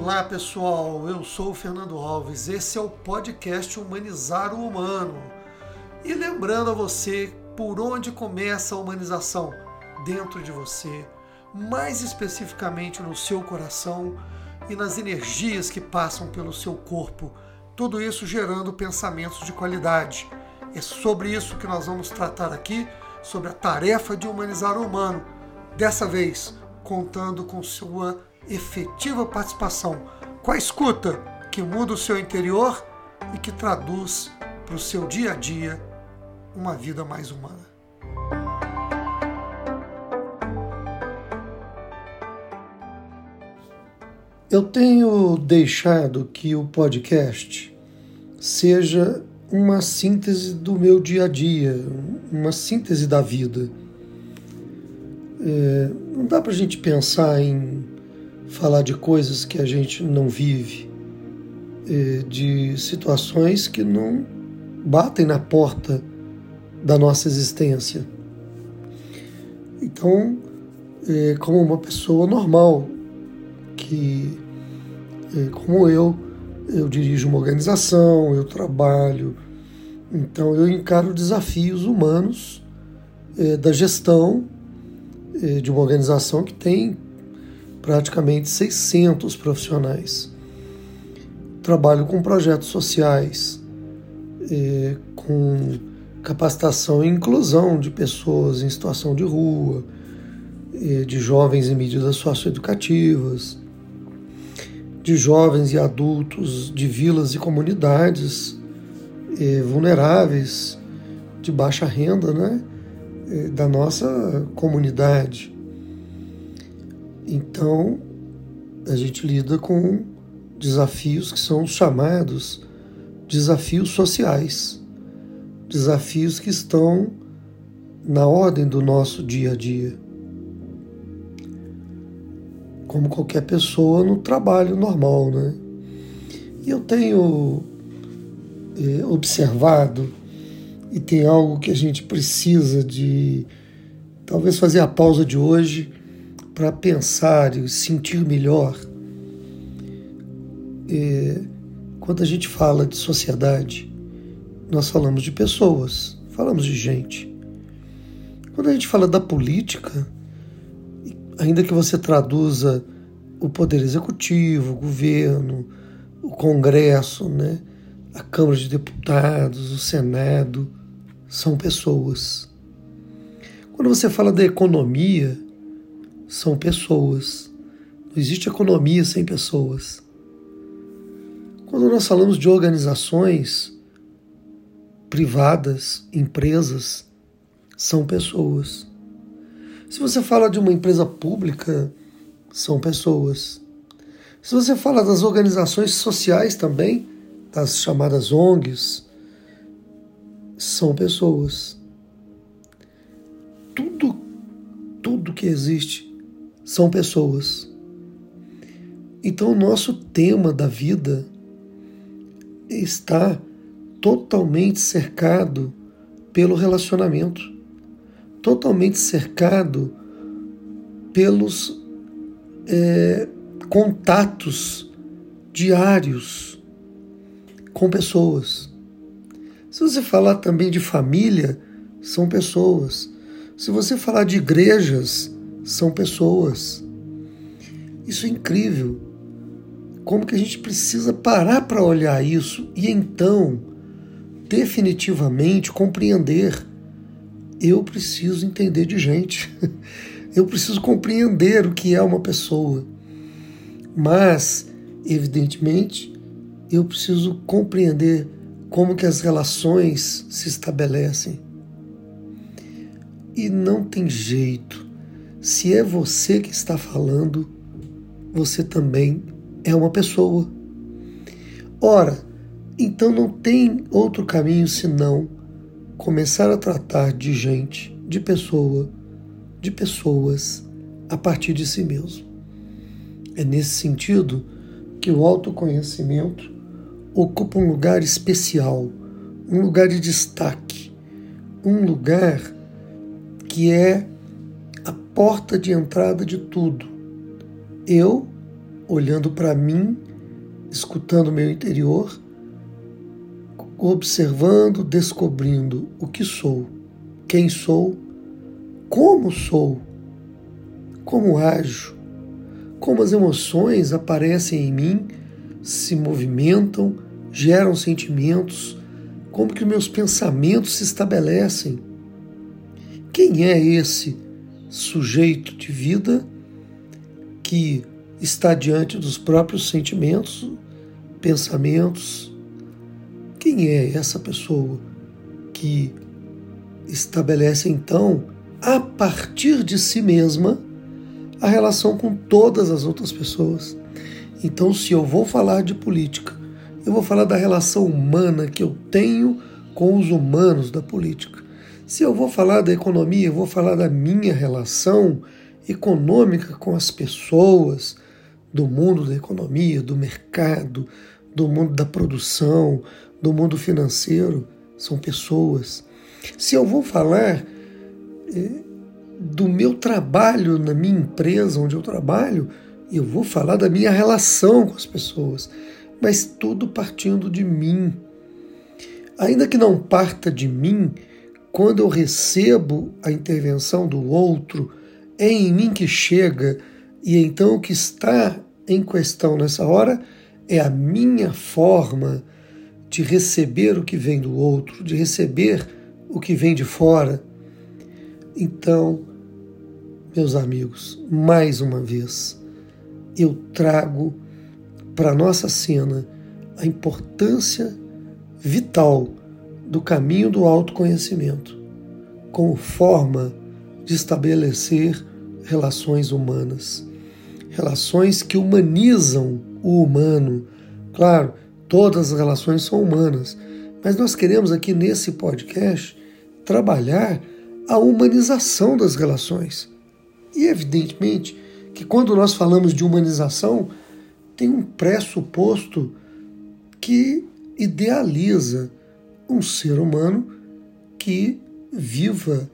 Olá pessoal, eu sou o Fernando Alves. Esse é o podcast Humanizar o Humano. E lembrando a você por onde começa a humanização dentro de você, mais especificamente no seu coração e nas energias que passam pelo seu corpo. Tudo isso gerando pensamentos de qualidade. É sobre isso que nós vamos tratar aqui, sobre a tarefa de humanizar o humano. Dessa vez, contando com sua efetiva participação com a escuta que muda o seu interior e que traduz para o seu dia a dia uma vida mais humana. Eu tenho deixado que o podcast seja uma síntese do meu dia a dia, uma síntese da vida. É, não dá para a gente pensar em falar de coisas que a gente não vive, é, de situações que não batem na porta da nossa existência. Então, é, como uma pessoa normal, que, é, como eu, eu dirijo uma organização, eu trabalho, então eu encaro desafios humanos da gestão de uma organização que tem praticamente 600 profissionais. Trabalho com projetos sociais, é, com capacitação e inclusão de pessoas em situação de rua, é, de jovens em medidas socioeducativas, de jovens e adultos de vilas e comunidades é, vulneráveis, de baixa renda, né, da nossa comunidade. Então, a gente lida com desafios que são chamados desafios sociais, desafios que estão na ordem do nosso dia a dia. Como qualquer pessoa no trabalho normal, né? E eu tenho é, observado, e tem algo que a gente precisa de talvez fazer a pausa de hoje para pensar e sentir melhor. É, quando a gente fala de sociedade, nós falamos de pessoas, falamos de gente. Quando a gente fala da política, ainda que você traduza o poder executivo, o governo, o Congresso, né, a Câmara de Deputados, o Senado, são pessoas. Quando você fala da economia, são pessoas. Não existe economia sem pessoas. Quando nós falamos de organizações privadas, empresas, são pessoas. Se você fala de uma empresa pública, são pessoas. Se você fala das organizações sociais também, das chamadas ONGs, são pessoas. Tudo, tudo que existe são pessoas. Então, o nosso tema da vida está totalmente cercado pelo relacionamento, totalmente cercado pelos é, contatos diários com pessoas. Se você falar também de família, são pessoas. Se você falar de igrejas, são pessoas. Isso é incrível. Como que a gente precisa parar para olhar isso e então definitivamente compreender. Eu preciso entender de gente. Eu preciso compreender o que é uma pessoa. Mas, evidentemente, eu preciso compreender como que as relações se estabelecem. E não tem jeito. Se é você que está falando, você também é uma pessoa. Ora, então não tem outro caminho senão começar a tratar de gente, de pessoa, de pessoas a partir de si mesmo. É nesse sentido que o autoconhecimento ocupa um lugar especial, um lugar de destaque, um lugar que é porta de entrada de tudo. Eu olhando para mim, escutando meu interior, observando, descobrindo o que sou, quem sou, como sou, como ajo, como as emoções aparecem em mim, se movimentam, geram sentimentos, como que meus pensamentos se estabelecem. Quem é esse sujeito de vida que está diante dos próprios sentimentos, pensamentos? Quem é essa pessoa que estabelece então, a partir de si mesma, a relação com todas as outras pessoas? Então, se eu vou falar de política, eu vou falar da relação humana que eu tenho com os humanos da política. Se eu vou falar da economia, eu vou falar da minha relação econômica com as pessoas, do mundo da economia, do mercado, do mundo da produção, do mundo financeiro, são pessoas. Se eu vou falar é, do meu trabalho na minha empresa onde eu trabalho, eu vou falar da minha relação com as pessoas mas tudo partindo de mim. Ainda que não parta de mim, quando eu recebo a intervenção do outro, é em mim que chega, e então o que está em questão nessa hora é a minha forma de receber o que vem do outro, de receber o que vem de fora. Então, meus amigos, mais uma vez, eu trago para nossa cena a importância vital do caminho do autoconhecimento como forma de estabelecer relações humanas, relações que humanizam o humano. Claro, todas as relações são humanas, mas nós queremos aqui nesse podcast trabalhar a humanização das relações. E evidentemente que quando nós falamos de humanização, tem um pressuposto que idealiza um ser humano que viva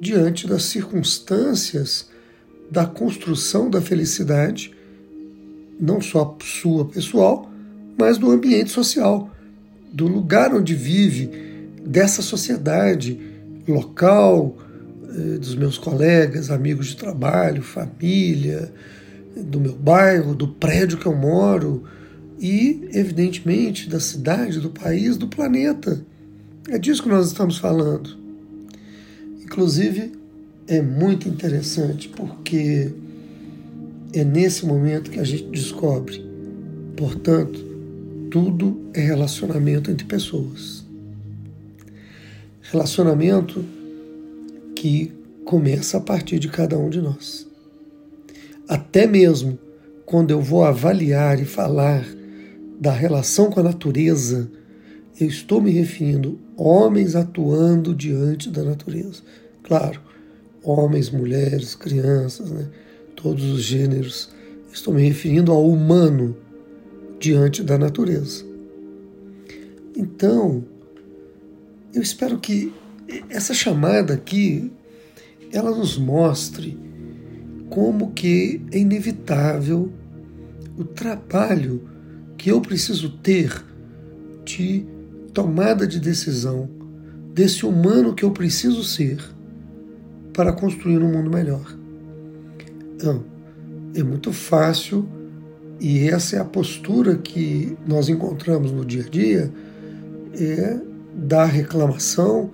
diante das circunstâncias da construção da felicidade, não só sua pessoal, mas do ambiente social, do lugar onde vive, dessa sociedade local, eh, dos meus colegas, amigos de trabalho, família, do meu bairro, do prédio que eu moro e, evidentemente, da cidade, do país, do planeta. É disso que nós estamos falando. Inclusive, é muito interessante porque é nesse momento que a gente descobre, portanto, tudo é relacionamento entre pessoas. Relacionamento que começa a partir de cada um de nós. Até mesmo quando eu vou avaliar e falar da relação com a natureza, eu estou me referindo homens atuando diante da natureza. Claro, homens, mulheres, crianças, né? todos os gêneros. Estou me referindo ao humano diante da natureza. Então, eu espero que essa chamada aqui ela nos mostre como que é inevitável o trabalho que eu preciso ter de tomada de decisão desse humano que eu preciso ser para construir um mundo melhor. Então, é muito fácil e essa é a postura que nós encontramos no dia a dia é da reclamação,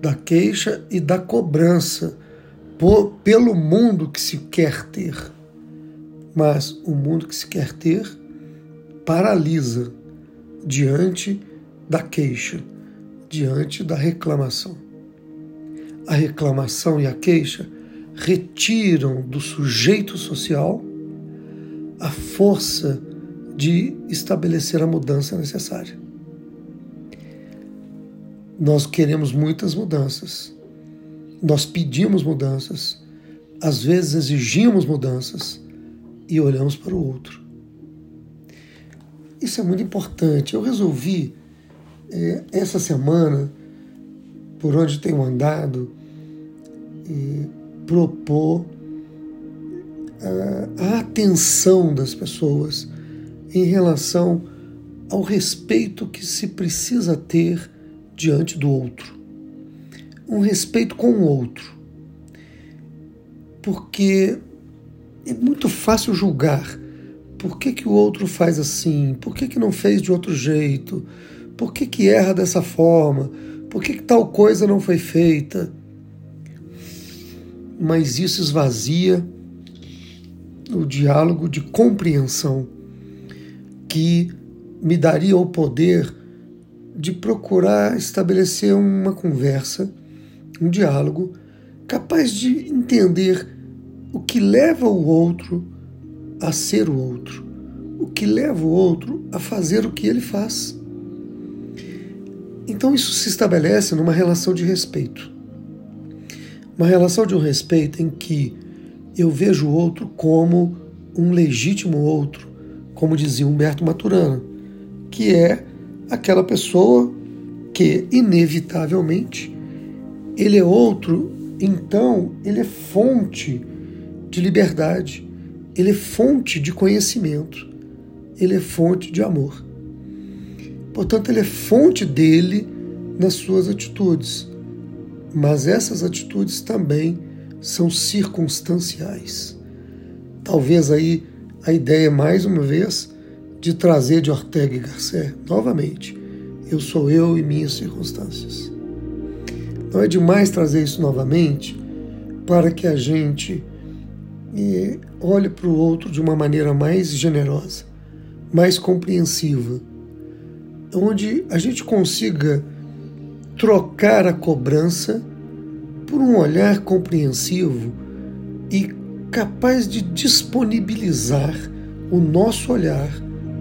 da queixa e da cobrança por, pelo mundo que se quer ter. Mas o mundo que se quer ter paralisa diante da queixa, diante da reclamação. A reclamação e a queixa retiram do sujeito social a força de estabelecer a mudança necessária. Nós queremos muitas mudanças, nós pedimos mudanças, às vezes exigimos mudanças e olhamos para o outro. Isso é muito importante. Eu resolvi, é, essa semana, por onde tenho andado, é, propor a atenção das pessoas em relação ao respeito que se precisa ter diante do outro. Um respeito com o outro. Porque é muito fácil julgar por que, que o outro faz assim, por que, que não fez de outro jeito, por que, que erra dessa forma, por que, que tal coisa não foi feita. Mas isso esvazia o diálogo de compreensão que me daria o poder de procurar estabelecer uma conversa, um diálogo capaz de entender o que leva o outro a ser o outro, o que leva o outro a fazer o que ele faz. Então isso se estabelece numa relação de respeito. Uma relação de um respeito em que eu vejo o outro como um legítimo outro, como dizia Humberto Maturana, que é aquela pessoa que, inevitavelmente, ele é outro, então ele é fonte de liberdade, ele é fonte de conhecimento, ele é fonte de amor. Portanto, ele é fonte dele nas suas atitudes, mas essas atitudes também são circunstanciais. Talvez aí a ideia, mais uma vez, de trazer de Ortega e Gasset novamente. Eu sou eu e minhas circunstâncias. Não é demais trazer isso novamente para que a gente eh, olhe para o outro de uma maneira mais generosa, mais compreensiva, onde a gente consiga trocar a cobrança por um olhar compreensivo e capaz de disponibilizar o nosso olhar,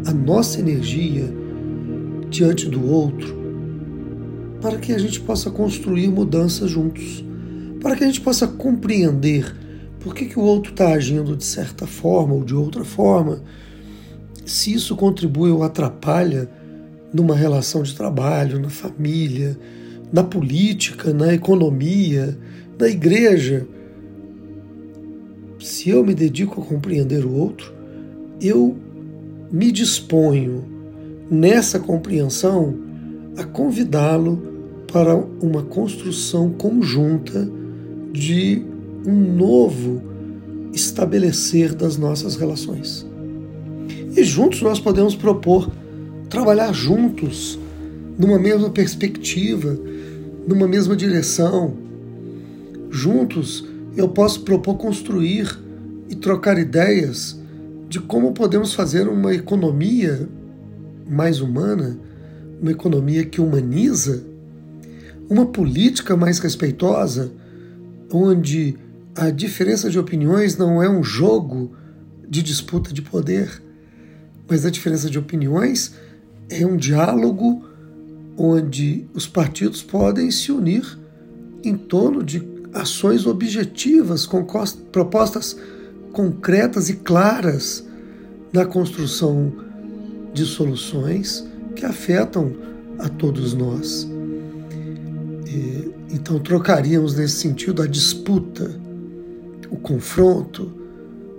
a nossa energia diante do outro, para que a gente possa construir mudanças juntos, para que a gente possa compreender por que, que o outro está agindo de certa forma ou de outra forma, se isso contribui ou atrapalha numa relação de trabalho, na família, na política, na economia, na igreja. Se eu me dedico a compreender o outro, eu me disponho nessa compreensão a convidá-lo para uma construção conjunta de um novo estabelecer das nossas relações. E juntos nós podemos propor trabalhar juntos numa mesma perspectiva, numa mesma direção. Juntos, eu posso propor construir e trocar ideias de como podemos fazer uma economia mais humana, uma economia que humaniza, uma política mais respeitosa, onde a diferença de opiniões não é um jogo de disputa de poder, mas a diferença de opiniões é um diálogo onde os partidos podem se unir em torno de ações objetivas, com propostas concretas e claras na construção de soluções que afetam a todos nós. E, então, trocaríamos nesse sentido a disputa, o confronto,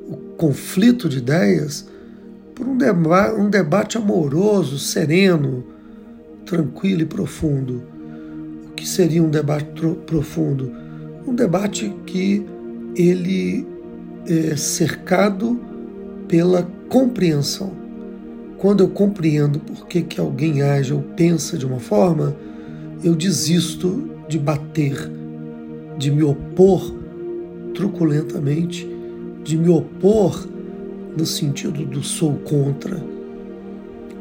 o conflito de ideias por um, deba um debate amoroso, sereno, tranquilo e profundo. O que seria um debate profundo? Um debate que ele é cercado pela compreensão. Quando eu compreendo por que, que alguém age ou pensa de uma forma, eu desisto de bater, de me opor truculentamente, de me opor no sentido do sou contra,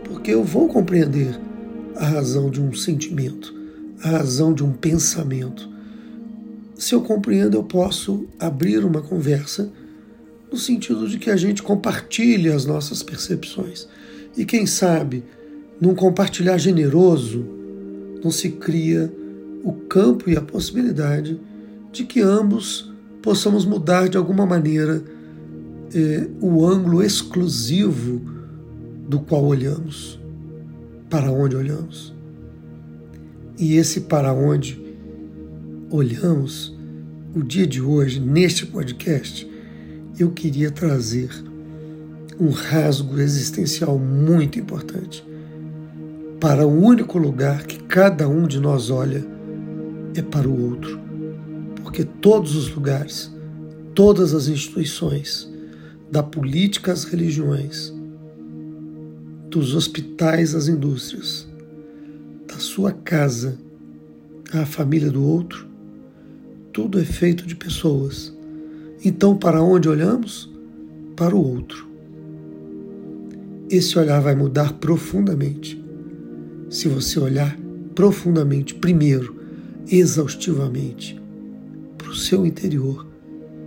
porque eu vou compreender a razão de um sentimento, a razão de um pensamento. Se eu compreendo, eu posso abrir uma conversa no sentido de que a gente compartilhe as nossas percepções. E quem sabe, num compartilhar generoso, não se cria o campo e a possibilidade de que ambos possamos mudar de alguma maneira eh, o ângulo exclusivo do qual olhamos para onde olhamos. E esse para onde olhamos, o dia de hoje, neste podcast, eu queria trazer um rasgo existencial muito importante para o único lugar que cada um de nós olha é para o outro. Porque todos os lugares, todas as instituições, da política às religiões, dos hospitais às indústrias, da sua casa à família do outro, tudo é feito de pessoas. Então, para onde olhamos? Para o outro. Esse olhar vai mudar profundamente se você olhar profundamente, primeiro, exaustivamente, para o seu interior,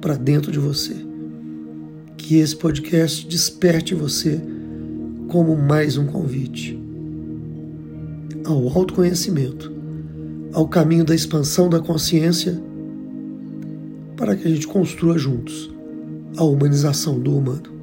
para dentro de você. Que esse podcast desperte você como mais um convite ao autoconhecimento, ao caminho da expansão da consciência para que a gente construa juntos a humanização do humano.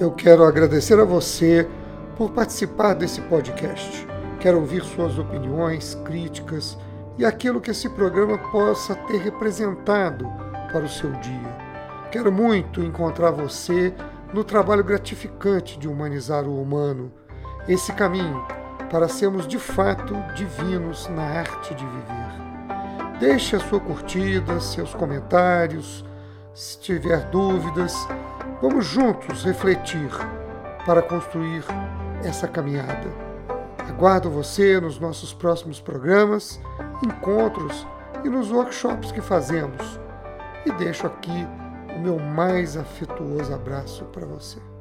Eu quero agradecer a você por participar desse podcast. Quero ouvir suas opiniões, críticas e aquilo que esse programa possa ter representado para o seu dia. Quero muito encontrar você no trabalho gratificante de humanizar o humano esse caminho para sermos de fato divinos na arte de viver. Deixe a sua curtida, seus comentários, se tiver dúvidas, vamos juntos refletir para construir essa caminhada. Aguardo você nos nossos próximos programas, encontros e nos workshops que fazemos. E deixo aqui o meu mais afetuoso abraço para você.